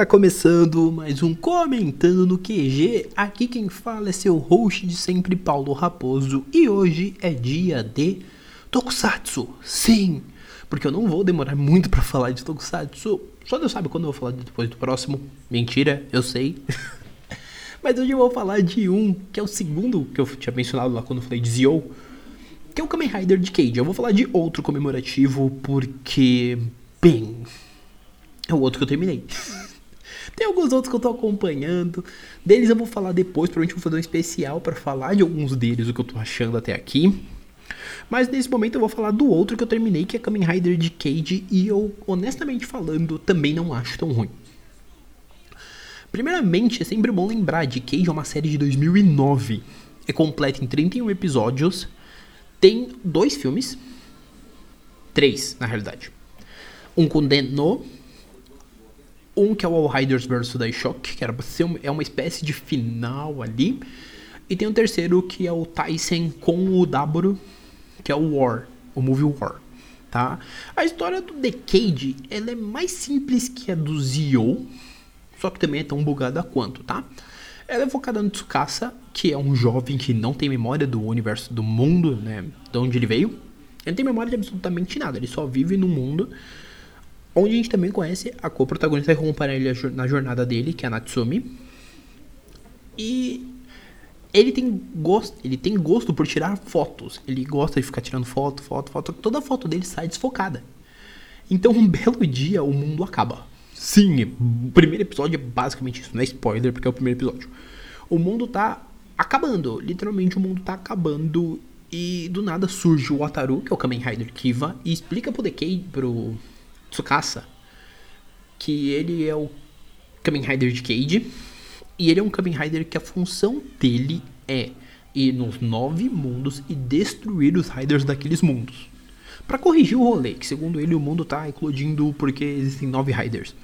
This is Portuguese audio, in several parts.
Está começando mais um Comentando no QG. Aqui quem fala é seu host de sempre, Paulo Raposo. E hoje é dia de Tokusatsu. Sim, porque eu não vou demorar muito para falar de Tokusatsu. Só Deus sabe quando eu vou falar depois do próximo. Mentira, eu sei. Mas hoje eu vou falar de um, que é o segundo que eu tinha mencionado lá quando eu falei de Zio, que é o Kamen Rider de Cage. Eu vou falar de outro comemorativo porque, bem, é o outro que eu terminei. Tem alguns outros que eu tô acompanhando. Deles eu vou falar depois, provavelmente vou fazer um especial para falar de alguns deles, o que eu tô achando até aqui. Mas nesse momento eu vou falar do outro que eu terminei, que é Kamen Rider de Cage, e eu, honestamente falando, também não acho tão ruim. Primeiramente, é sempre bom lembrar de Cage é uma série de 2009. É completa em 31 episódios. Tem dois filmes. Três, na realidade. Um com Denno. Um que é o All Riders vs Daishock, que era ser uma, é uma espécie de final ali. E tem um terceiro que é o Tyson com o Daburo, que é o War, o movie War, tá? A história do Decade, ela é mais simples que a do Zio, só que também é tão bugada quanto, tá? Ela é focada no Tsukasa, que é um jovem que não tem memória do universo, do mundo, né? De onde ele veio. Ele não tem memória de absolutamente nada, ele só vive no mundo. Onde a gente também conhece a co-protagonista que acompanha ele na jornada dele, que é a Natsumi. E ele tem gosto, ele tem gosto por tirar fotos. Ele gosta de ficar tirando foto, foto, foto. Toda foto dele sai desfocada. Então um belo dia o mundo acaba. Sim, o primeiro episódio é basicamente isso, não é spoiler porque é o primeiro episódio. O mundo tá acabando, literalmente o mundo tá acabando e do nada surge o Wataru, que é o Kamen Rider Kiva, e explica pro Decay, pro Tsukasa, que ele é o Kamen Rider de Cage, e ele é um Kamen Rider que a função dele é ir nos nove mundos e destruir os Riders daqueles mundos. Para corrigir o rolê, que segundo ele o mundo tá eclodindo porque existem nove Riders.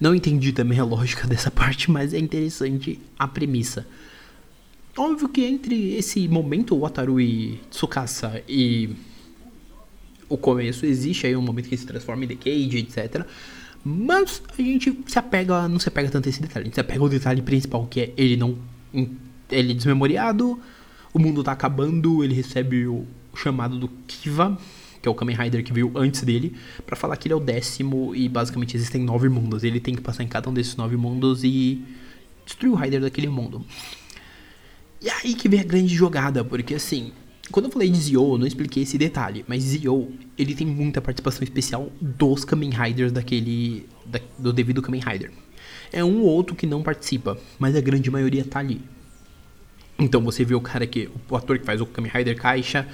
Não entendi também a lógica dessa parte, mas é interessante a premissa. Óbvio que entre esse momento, Wataru e Tsukasa e o começo, existe aí um momento que se transforma em The Cage, etc. Mas a gente se apega, não se apega tanto a esse detalhe. A gente se apega ao detalhe principal, que é ele não. Ele é desmemoriado, o mundo tá acabando, ele recebe o chamado do Kiva, que é o Kamen Rider que veio antes dele, para falar que ele é o décimo e basicamente existem nove mundos. Ele tem que passar em cada um desses nove mundos e destruir o Rider daquele mundo. E aí que vem a grande jogada, porque assim, quando eu falei de Zio, eu não expliquei esse detalhe, mas Zio, ele tem muita participação especial dos Kamen Riders daquele, da, do devido Kamen Rider. É um ou outro que não participa, mas a grande maioria tá ali. Então você vê o cara que, o ator que faz o Kamen Rider Caixa,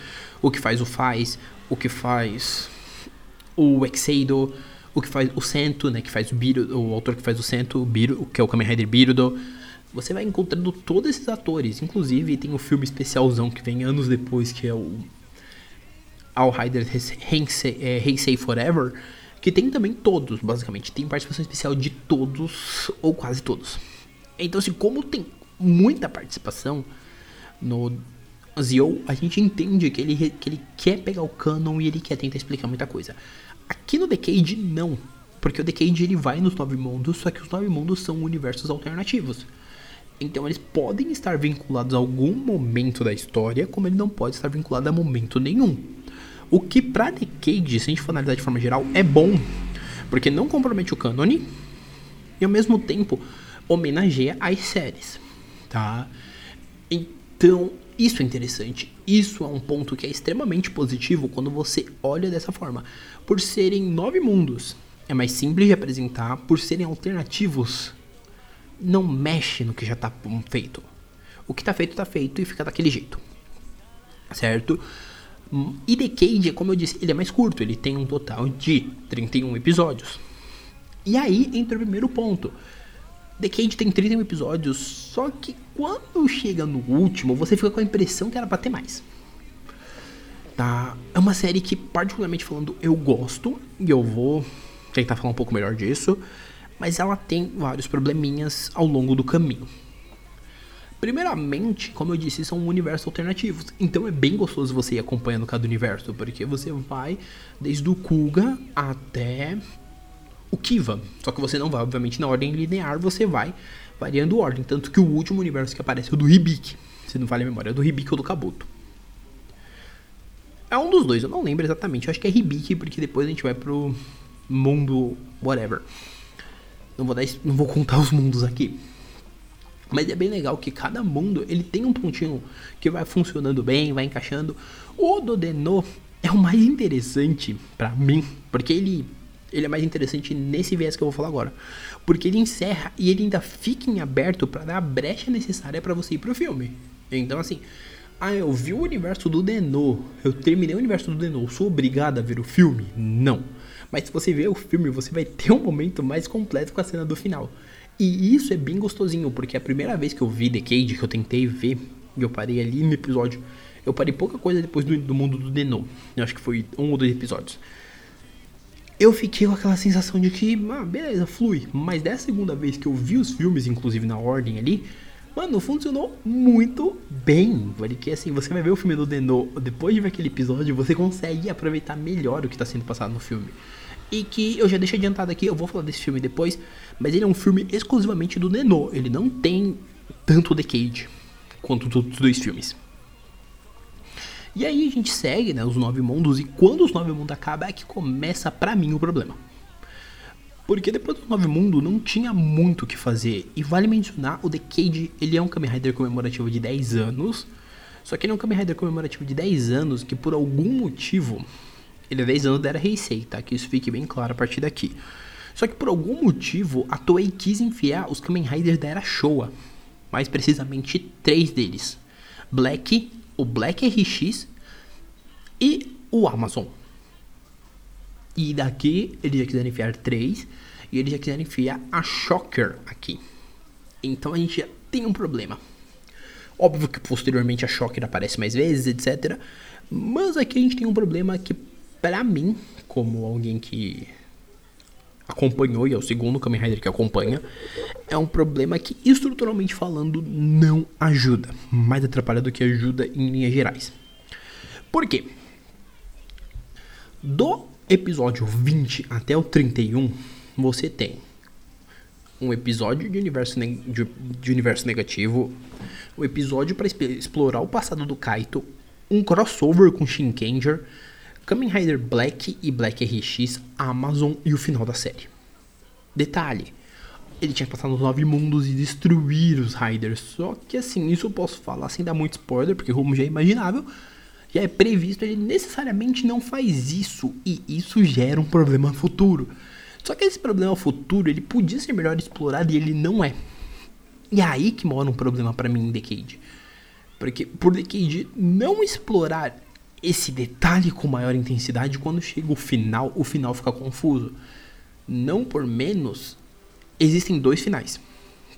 o que faz o Faz, o que faz o Exeido, o que faz o Sento, né, que faz o Birudo, o autor que faz o Sento, o Birudo, que é o Kamen Rider Birudo. Você vai encontrando todos esses atores, inclusive tem um filme especialzão que vem anos depois, que é o All Rider Heisei, é, Forever, que tem também todos, basicamente. Tem participação especial de todos, ou quase todos. Então, assim, como tem muita participação no Zio, a gente entende que ele, que ele quer pegar o canon e ele quer tentar explicar muita coisa. Aqui no Decade, não. Porque o Decade ele vai nos nove mundos, só que os nove mundos são universos alternativos. Então eles podem estar vinculados a algum momento da história, como ele não pode estar vinculado a momento nenhum. O que pra Decade, se a gente for analisar de forma geral, é bom. Porque não compromete o cânone e ao mesmo tempo homenageia as séries. Tá? Então, isso é interessante. Isso é um ponto que é extremamente positivo quando você olha dessa forma. Por serem nove mundos, é mais simples de apresentar. Por serem alternativos, não mexe no que já está feito. O que está feito, está feito e fica daquele jeito. Certo? E The Cage, como eu disse, ele é mais curto. Ele tem um total de 31 episódios. E aí entra o primeiro ponto. The Cage tem 31 episódios, só que quando chega no último, você fica com a impressão que era pra ter mais. Tá? É uma série que, particularmente falando, eu gosto, e eu vou tentar falar um pouco melhor disso, mas ela tem vários probleminhas ao longo do caminho. Primeiramente, como eu disse, são universos alternativos. Então é bem gostoso você ir acompanhando cada universo, porque você vai desde o Kuga até o Kiva. Só que você não vai, obviamente, na ordem linear, você vai variando ordem. Tanto que o último universo que aparece é o do Hibiki. Se não vale a memória, é do Hibiki ou do Kabuto. É um dos dois, eu não lembro exatamente. Eu acho que é Hibiki, porque depois a gente vai pro mundo whatever. Não vou, dar, não vou contar os mundos aqui. Mas é bem legal que cada mundo ele tem um pontinho que vai funcionando bem, vai encaixando. O do Deno é o mais interessante para mim, porque ele ele é mais interessante nesse viés que eu vou falar agora. Porque ele encerra e ele ainda fica em aberto para dar a brecha necessária para você ir pro filme. Então assim, ah, eu vi o universo do Deno, eu terminei o universo do Deno, sou obrigado a ver o filme? Não. Mas se você ver o filme, você vai ter um momento mais completo com a cena do final. E isso é bem gostosinho, porque a primeira vez que eu vi The Cage, que eu tentei ver, e eu parei ali no episódio, eu parei pouca coisa depois do, do mundo do Deno. Eu acho que foi um ou dois episódios. Eu fiquei com aquela sensação de que, ah, beleza, flui. Mas dessa segunda vez que eu vi os filmes, inclusive na ordem ali, mano, funcionou muito bem. Porque assim, você vai ver o filme do Deno, depois de ver aquele episódio, você consegue aproveitar melhor o que está sendo passado no filme. E que eu já deixo adiantado aqui, eu vou falar desse filme depois, mas ele é um filme exclusivamente do Neno. Ele não tem tanto The Cage quanto os dois filmes. E aí a gente segue, né, os nove mundos, e quando os nove mundos acabam é que começa pra mim o problema. Porque depois do Nove Mundo não tinha muito o que fazer. E vale mencionar, o The Cage, ele é um Kamen Rider comemorativo de 10 anos. Só que ele é um Kamen Rider comemorativo de 10 anos que por algum motivo ele é 10 anos da Era Heisei, tá? Que isso fique bem claro a partir daqui. Só que por algum motivo a Toei quis enfiar os Kamen Riders da Era Showa. Mais precisamente três deles: Black, o Black RX e o Amazon. E daqui eles já quiseram enfiar três e eles já quiseram enfiar a Shocker aqui. Então a gente já tem um problema. Óbvio que posteriormente a Shocker aparece mais vezes, etc. Mas aqui a gente tem um problema que para mim, como alguém que acompanhou e é o segundo Kamen Rider que acompanha, é um problema que estruturalmente falando não ajuda, mais atrapalha do que ajuda em linhas gerais. Por quê? Do episódio 20 até o 31, você tem um episódio de universo, de, de universo negativo, um episódio para explorar o passado do Kaito, um crossover com Shinkenger, Kamen Rider Black e Black RX, Amazon e o final da série. Detalhe, ele tinha passado nos nove mundos e destruir os Riders. Só que assim, isso eu posso falar sem dar muito spoiler, porque como já é imaginável, já é previsto, ele necessariamente não faz isso. E isso gera um problema futuro. Só que esse problema futuro, ele podia ser melhor explorado e ele não é. E é aí que mora um problema para mim em Decade. Porque por Decade não explorar esse detalhe com maior intensidade, quando chega o final, o final fica confuso. Não por menos, existem dois finais.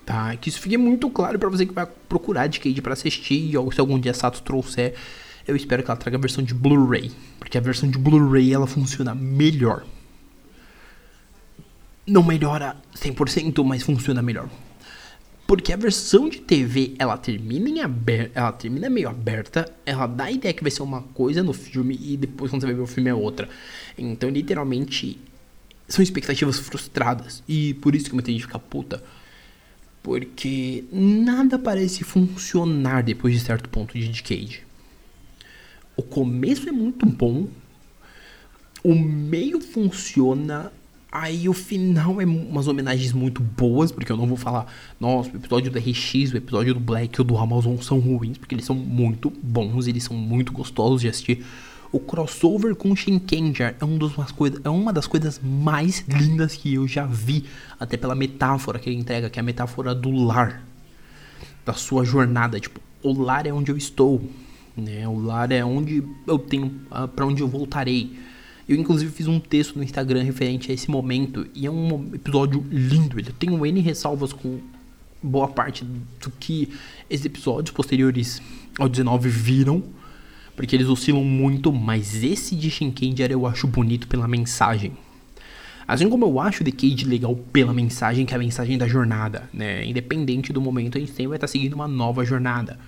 Tá? Que isso fique muito claro para você que vai procurar de Cade para assistir, ou se algum dia Sato trouxer, eu espero que ela traga a versão de Blu-ray, porque a versão de Blu-ray ela funciona melhor. Não melhora 100%, mas funciona melhor. Porque a versão de TV, ela termina em aberta, ela termina meio aberta, ela dá a ideia que vai ser uma coisa no filme e depois quando você vai ver o filme é outra. Então, literalmente, são expectativas frustradas. E por isso que muita gente fica puta. Porque nada parece funcionar depois de certo ponto de Decade. O começo é muito bom, o meio funciona Aí o final é umas homenagens muito boas, porque eu não vou falar, nossa, o episódio do RX, o episódio do Black e o do Amazon são ruins, porque eles são muito bons, eles são muito gostosos de assistir. O crossover com Shinkenger é, um é uma das coisas mais lindas que eu já vi, até pela metáfora que ele entrega, que é a metáfora do lar, da sua jornada. Tipo, o lar é onde eu estou, né? O lar é onde eu tenho, uh, para onde eu voltarei eu, inclusive, fiz um texto no Instagram referente a esse momento. E é um episódio lindo. Ele tem um N ressalvas com boa parte do que esses episódios posteriores ao 19 viram. Porque eles oscilam muito, mas esse de Shinkenger eu acho bonito pela mensagem. Assim como eu acho The Cage legal pela mensagem, que é a mensagem da jornada, né? Independente do momento, a gente sempre vai estar seguindo uma nova jornada.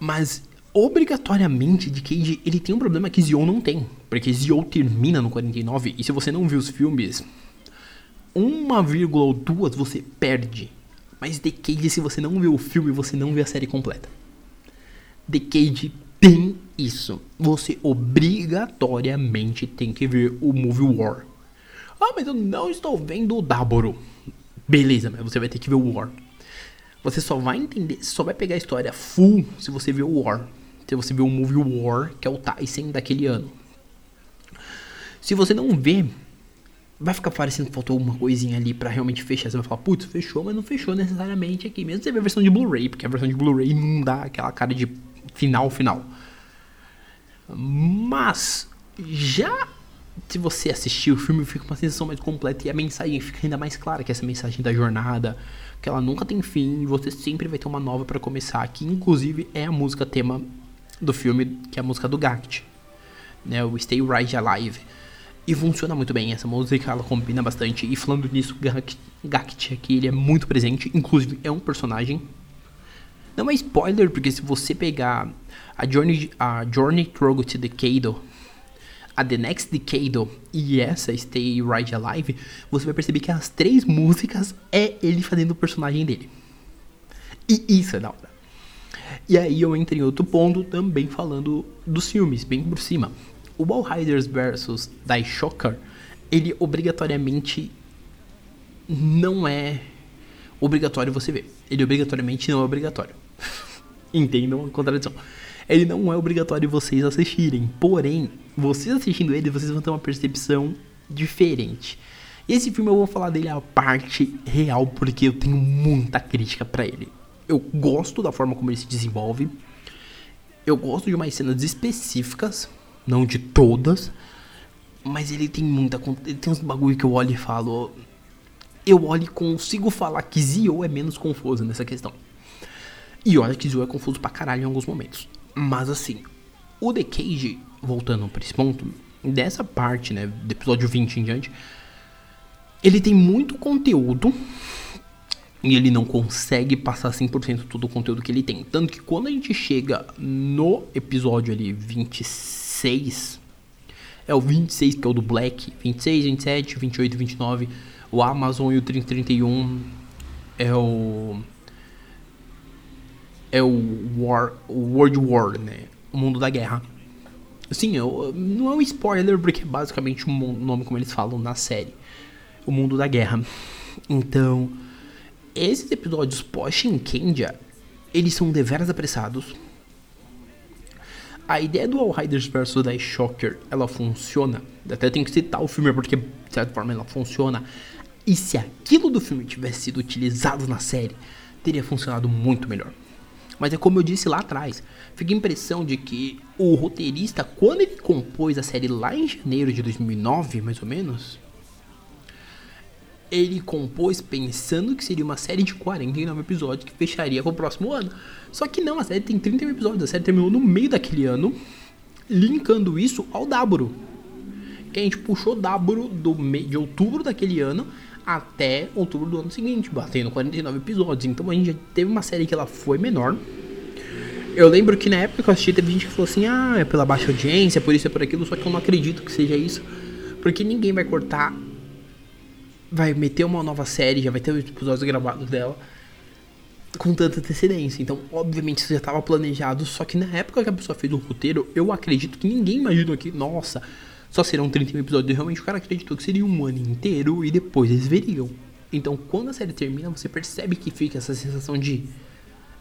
Mas obrigatoriamente de Cage ele tem um problema que Zio não tem. Porque Zio termina no 49 e se você não viu os filmes, 1,2 você perde. Mas The Cage, se você não viu o filme, você não vê a série completa. The Cage tem isso. Você obrigatoriamente tem que ver o Movie War. Ah, mas eu não estou vendo o Daboro. Beleza, mas você vai ter que ver o War. Você só vai entender, só vai pegar a história full se você ver o War. Se você ver o movie War, que é o Tyson daquele ano. Se você não vê, vai ficar parecendo que faltou alguma coisinha ali para realmente fechar. Você vai falar, putz, fechou, mas não fechou necessariamente aqui. Mesmo você ver a versão de Blu-ray, porque a versão de Blu-ray não dá aquela cara de final, final. Mas, já se você assistir o filme, fica uma sensação mais completa e a mensagem fica ainda mais clara, que essa mensagem da jornada, que ela nunca tem fim, e você sempre vai ter uma nova para começar, que inclusive é a música tema do filme, que é a música do Gact, né, o Stay Right Alive. E funciona muito bem, essa música ela combina bastante. E falando nisso, Gact, Gact aqui, ele é muito presente, inclusive é um personagem. Não é spoiler, porque se você pegar a Journey, a Journey Through to Decade, a The Next Decade e essa Stay Right Alive, você vai perceber que as três músicas é ele fazendo o personagem dele. E isso é da hora. E aí eu entro em outro ponto também falando dos filmes, bem por cima. O Ball Riders vs Die Shocker, ele obrigatoriamente não é obrigatório você ver. Ele obrigatoriamente não é obrigatório. Entendam a contradição. Ele não é obrigatório vocês assistirem. Porém, vocês assistindo ele, vocês vão ter uma percepção diferente. Esse filme eu vou falar dele a parte real, porque eu tenho muita crítica para ele eu gosto da forma como ele se desenvolve. Eu gosto de umas cenas específicas, não de todas, mas ele tem muita. Ele tem uns bagulho que eu olho e falo. Eu olho e consigo falar que Zio é menos confuso nessa questão. E olha que Zio é confuso pra caralho em alguns momentos. Mas assim, o The Cage, voltando pra esse ponto, dessa parte, né, do episódio 20 em diante, ele tem muito conteúdo e ele não consegue passar 100% todo o conteúdo que ele tem. Tanto que quando a gente chega no episódio ali 26, é o 26 que é o do Black, 26, 27, 28, 29, o Amazon e o 3031 é o é o War, World War, né? O mundo da guerra. Sim, eu, não é um spoiler porque é basicamente o nome como eles falam na série. O mundo da guerra. Então, esses episódios pós-Shinkendia, eles são deveras apressados. A ideia do All Riders vs The Shocker, ela funciona. Até tem que citar o filme porque, de certa forma, ela funciona. E se aquilo do filme tivesse sido utilizado na série, teria funcionado muito melhor. Mas é como eu disse lá atrás, fica a impressão de que o roteirista, quando ele compôs a série lá em janeiro de 2009, mais ou menos, ele compôs pensando que seria uma série de 49 episódios que fecharia com o próximo ano. Só que não, a série tem 31 episódios, a série terminou no meio daquele ano, linkando isso ao Daburo. Que a gente puxou Daburo do de outubro daquele ano até outubro do ano seguinte, batendo 49 episódios. Então a gente já teve uma série que ela foi menor. Eu lembro que na época que eu assisti, teve gente que falou assim: ah, é pela baixa audiência, por isso é por aquilo. Só que eu não acredito que seja isso, porque ninguém vai cortar vai meter uma nova série, já vai ter os episódios gravados dela com tanta antecedência. Então, obviamente, isso já estava planejado, só que na época que a pessoa fez o roteiro, eu acredito que ninguém imaginou que, nossa, só serão 31 episódios. Realmente o cara acreditou que seria um ano inteiro e depois eles veriam. Então, quando a série termina, você percebe que fica essa sensação de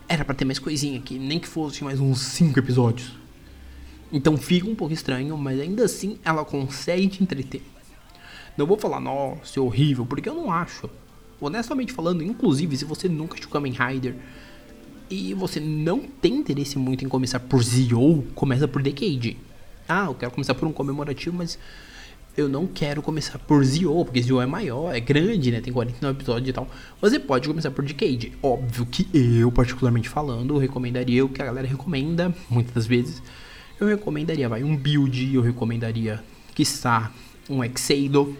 era para ter mais coisinha aqui, nem que fosse mais uns 5 episódios. Então fica um pouco estranho, mas ainda assim ela consegue te entreter. Não vou falar, nossa, é horrível, porque eu não acho. Honestamente falando, inclusive, se você nunca assistiu Kamen Rider e você não tem interesse muito em começar por Zio, começa por Decade. Ah, eu quero começar por um comemorativo, mas eu não quero começar por Zio, porque Zio é maior, é grande, né? Tem 49 episódios e tal. Você pode começar por Decade. Óbvio que eu, particularmente falando, recomendaria o que a galera recomenda, muitas das vezes. Eu recomendaria, vai, um build, eu recomendaria, quiçá, um Exado,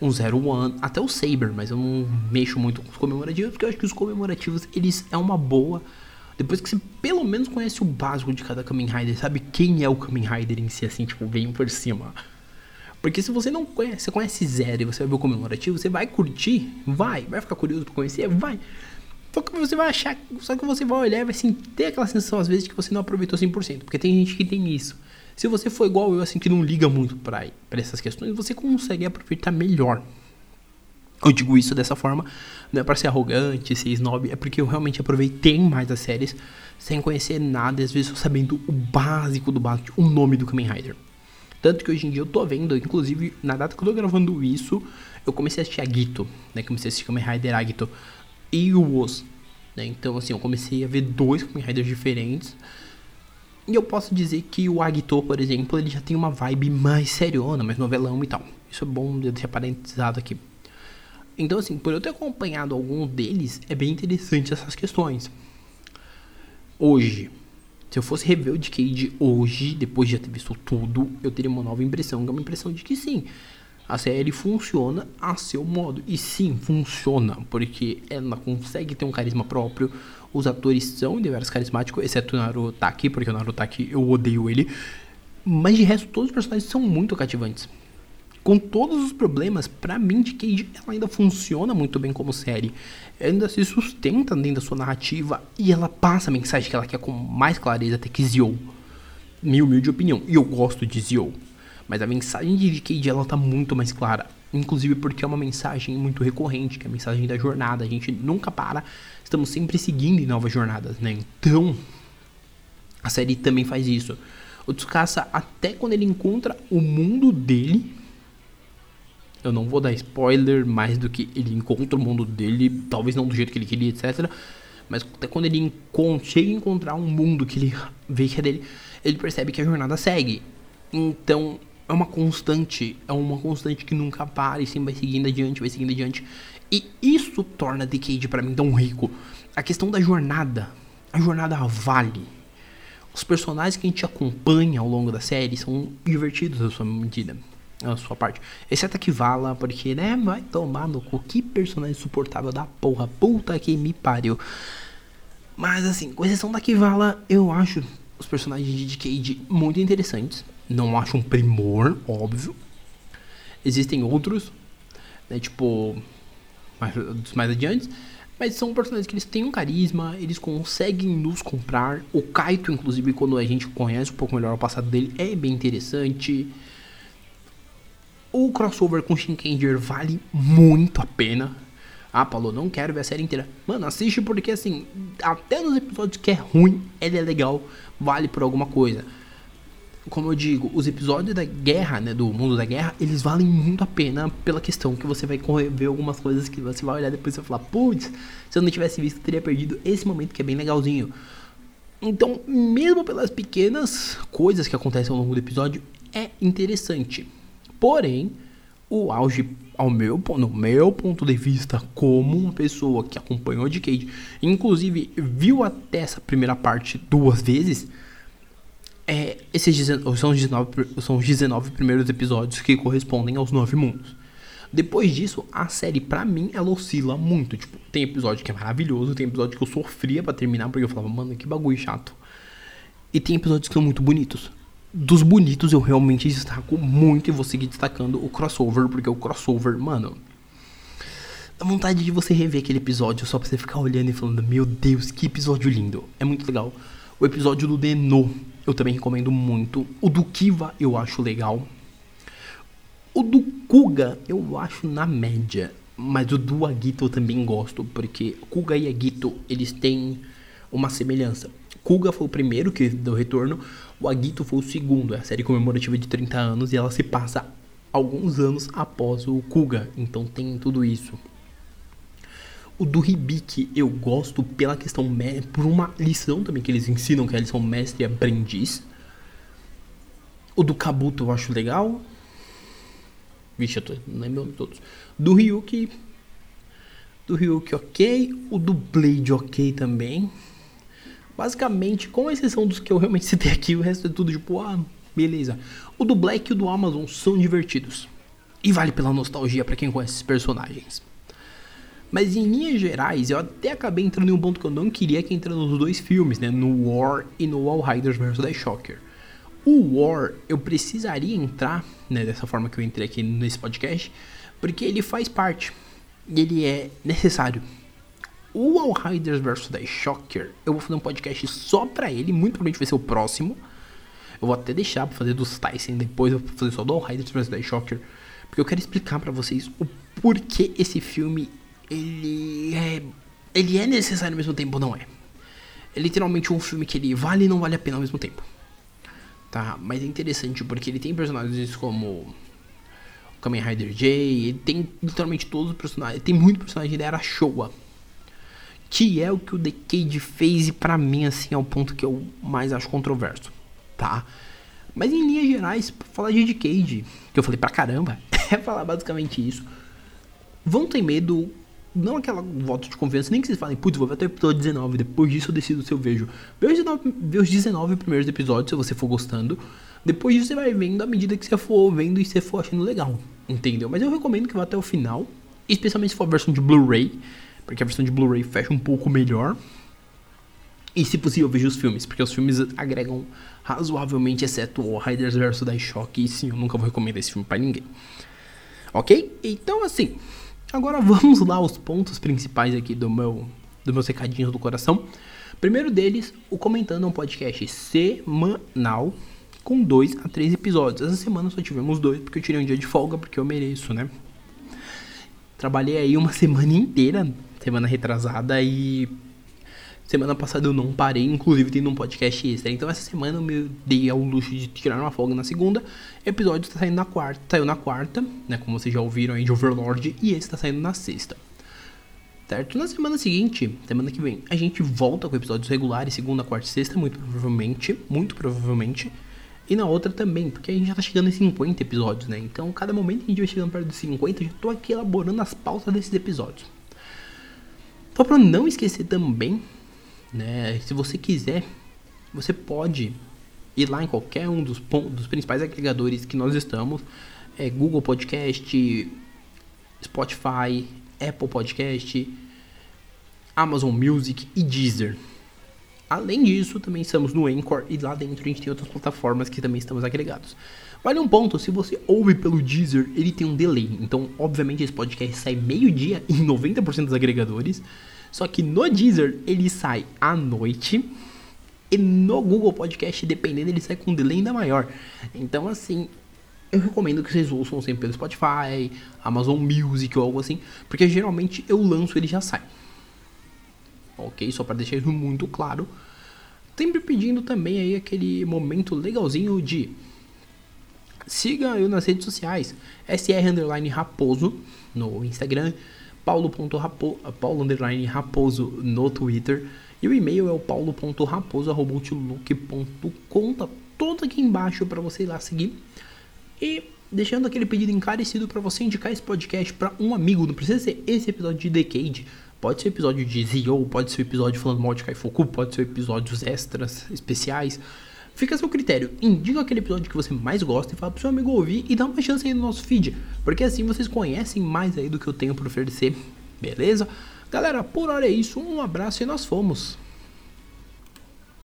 um Zero One, até o Saber, mas eu não mexo muito com os comemorativos, porque eu acho que os comemorativos, eles é uma boa Depois que você pelo menos conhece o básico de cada Kamen Rider, sabe quem é o Kamen Rider em si, assim, tipo, bem por cima. Porque se você não conhece, você conhece zero e você vai ver o comemorativo, você vai curtir? Vai. Vai ficar curioso pra conhecer? Vai. Só que você vai achar, só que você vai olhar e vai assim, ter aquela sensação às vezes que você não aproveitou 100%, porque tem gente que tem isso. Se você for igual eu, assim, que não liga muito para essas questões, você consegue aproveitar melhor. Eu digo isso dessa forma, não é para ser arrogante, ser snob, é porque eu realmente aproveitei mais as séries sem conhecer nada, às vezes só sabendo o básico do básico, o nome do Kamen Rider. Tanto que hoje em dia eu tô vendo, inclusive na data que eu tô gravando isso, eu comecei a assistir a Gito, né? Comecei a assistir Kamen Rider Agito e o Oz. Né? Então, assim, eu comecei a ver dois Kamen Riders diferentes. E eu posso dizer que o Agito, por exemplo, ele já tem uma vibe mais seriona, mais novelão e tal. Isso é bom de deixar parentesado aqui. Então, assim, por eu ter acompanhado algum deles, é bem interessante essas questões. Hoje, se eu fosse rever o Decade hoje, depois de já ter visto tudo, eu teria uma nova impressão, que é uma impressão de que sim, a série funciona a seu modo. E sim, funciona, porque ela consegue ter um carisma próprio. Os atores são deveras carismáticos, exceto o Narutaki, porque o Narutaki eu odeio ele. Mas de resto, todos os personagens são muito cativantes. Com todos os problemas, pra mim, de Cage ela ainda funciona muito bem como série. Ela ainda se sustenta dentro da sua narrativa e ela passa a mensagem que ela quer com mais clareza até que Zio. Minha humilde opinião. E eu gosto de Zio. Mas a mensagem de Cage ela tá muito mais clara. Inclusive porque é uma mensagem muito recorrente, que é a mensagem da jornada. A gente nunca para, estamos sempre seguindo em novas jornadas, né? Então, a série também faz isso. O Tsukasa, até quando ele encontra o mundo dele, eu não vou dar spoiler mais do que ele encontra o mundo dele, talvez não do jeito que ele queria, etc. Mas até quando ele chega a encontrar um mundo que ele vê que é dele, ele percebe que a jornada segue. Então, é uma constante, é uma constante que nunca para e sempre vai seguindo adiante, vai seguindo adiante. E isso torna Decade para mim tão rico. A questão da jornada, a jornada vale. Os personagens que a gente acompanha ao longo da série são divertidos na sua medida, na sua parte. Exceto a Kivala, porque, né, vai tomar no cu. Que personagem suportável da porra, puta que me pariu. Mas assim, com exceção da Kivala, eu acho os personagens de Decade muito interessantes. Não acho um primor, óbvio. Existem outros, né, tipo, mais, mais adiante. Mas são personagens que eles têm um carisma, eles conseguem nos comprar. O Kaito, inclusive, quando a gente conhece um pouco melhor o passado dele, é bem interessante. O crossover com Shinkenger vale muito a pena. Ah, Paulo, não quero ver a série inteira. Mano, assiste porque assim, até nos episódios que é ruim, ele é legal, vale por alguma coisa como eu digo, os episódios da guerra, né, do mundo da guerra, eles valem muito a pena pela questão que você vai ver algumas coisas que você vai olhar depois e vai falar, putz, se eu não tivesse visto, teria perdido esse momento que é bem legalzinho. Então, mesmo pelas pequenas coisas que acontecem ao longo do episódio, é interessante. Porém, o auge, ao meu, no meu ponto de vista, como uma pessoa que acompanhou de Cage, inclusive viu até essa primeira parte duas vezes, é, esses 19, são, os 19, são os 19 primeiros episódios que correspondem aos nove mundos. Depois disso, a série, pra mim, ela oscila muito. Tipo, tem episódio que é maravilhoso, tem episódio que eu sofria para terminar, porque eu falava, mano, que bagulho chato. E tem episódios que são muito bonitos. Dos bonitos, eu realmente destaco muito e vou seguir destacando o crossover, porque o crossover, mano. Dá vontade de você rever aquele episódio só pra você ficar olhando e falando, meu Deus, que episódio lindo. É muito legal. O episódio do Denô eu também recomendo muito. O do Kiva eu acho legal. O do Kuga eu acho na média. Mas o do Agito eu também gosto, porque Kuga e Agito, eles têm uma semelhança. Kuga foi o primeiro que deu retorno, o Agito foi o segundo. É a série comemorativa de 30 anos e ela se passa alguns anos após o Kuga. Então tem tudo isso. O do Hibiki eu gosto pela questão por uma lição também que eles ensinam, que é a lição mestre e aprendiz. O do Kabuto eu acho legal. Vixe, eu tô, não lembro todos. Do Ryuki. Do Ryuki ok. O do Blade ok também. Basicamente, com exceção dos que eu realmente citei aqui, o resto é tudo tipo, ah, beleza. O do Black e o do Amazon são divertidos. E vale pela nostalgia para quem conhece esses personagens. Mas em linhas gerais, eu até acabei entrando em um ponto que eu não queria que entra nos dois filmes, né? No War e no All Riders vs. The Shocker. O War, eu precisaria entrar, né, dessa forma que eu entrei aqui nesse podcast, porque ele faz parte. E ele é necessário. O All Riders vs. The Shocker, eu vou fazer um podcast só pra ele, muito provavelmente vai ser o próximo. Eu vou até deixar pra fazer dos Tyson depois, eu vou fazer só do All Riders vs. The Shocker. Porque eu quero explicar para vocês o porquê esse filme ele é ele é necessário ao mesmo tempo não é. É literalmente um filme que ele vale e não vale a pena ao mesmo tempo. Tá, mas é interessante porque ele tem personagens como o Kamen Rider J, ele tem literalmente todos os personagens, tem muito personagem da era Showa. Que é o que o Decade fez e pra mim assim é o ponto que eu mais acho controverso, tá? Mas em linhas gerais, falar de Decade, que eu falei pra caramba, é falar basicamente isso. Vão ter medo, não aquela voto de confiança, nem que vocês falem, putz, vou ver até o episódio 19, depois disso eu decido se eu vejo. Vê os 19, vê os 19 primeiros episódios, se você for gostando. Depois disso você vai vendo à medida que você for vendo e você for achando legal, entendeu? Mas eu recomendo que vá até o final, especialmente se for a versão de Blu-ray, porque a versão de Blu-ray fecha um pouco melhor. E se possível, veja os filmes, porque os filmes agregam razoavelmente, exceto o Riders vs. Die Shock, e sim, eu nunca vou recomendar esse filme para ninguém. Ok? Então, assim, agora vamos lá aos pontos principais aqui do meu, do meus recadinhos do coração. Primeiro deles, o Comentando é um podcast semanal com dois a três episódios. Essa semana só tivemos dois, porque eu tirei um dia de folga, porque eu mereço, né? Trabalhei aí uma semana inteira, semana retrasada, e Semana passada eu não parei, inclusive tendo um podcast extra. Então essa semana eu me dei ao luxo de tirar uma folga na segunda. Episódio está saindo na quarta, saiu na quarta, né? Como vocês já ouviram aí de Overlord, e esse está saindo na sexta. Certo? Na semana seguinte, semana que vem, a gente volta com episódios regulares, segunda, quarta e sexta, muito provavelmente, muito provavelmente. E na outra também, porque a gente já tá chegando em 50 episódios, né? Então, cada momento que a gente vai chegando perto dos 50, eu já tô aqui elaborando as pautas desses episódios. Só pra não esquecer também né? Se você quiser, você pode ir lá em qualquer um dos, dos principais agregadores que nós estamos. É Google Podcast, Spotify, Apple Podcast, Amazon Music e Deezer. Além disso, também estamos no Anchor e lá dentro a gente tem outras plataformas que também estamos agregados. Vale um ponto, se você ouve pelo Deezer, ele tem um delay. Então, obviamente, esse podcast sai meio-dia em 90% dos agregadores. Só que no Deezer ele sai à noite. E no Google Podcast, dependendo, ele sai com um delay ainda maior. Então, assim, eu recomendo que vocês ouçam sempre pelo Spotify, Amazon Music ou algo assim. Porque geralmente eu lanço ele já sai. Ok? Só para deixar isso muito claro. Sempre pedindo também aí aquele momento legalzinho de siga eu nas redes sociais. SR Underline Raposo no Instagram paulo.raposo paulo raposo no Twitter. E o e-mail é o paulo.raposo.outlook.com. Tá todo aqui embaixo para você ir lá seguir. E deixando aquele pedido encarecido para você indicar esse podcast para um amigo. Não precisa ser esse episódio de Decade. Pode ser episódio de Zio, pode ser episódio falando mal de Kaifoku, pode ser episódios extras, especiais. Fica a seu critério. Indica aquele episódio que você mais gosta e fala pro seu amigo ouvir e dá uma chance aí no nosso feed. Porque assim vocês conhecem mais aí do que eu tenho para oferecer. Beleza? Galera, por hora é isso. Um abraço e nós fomos.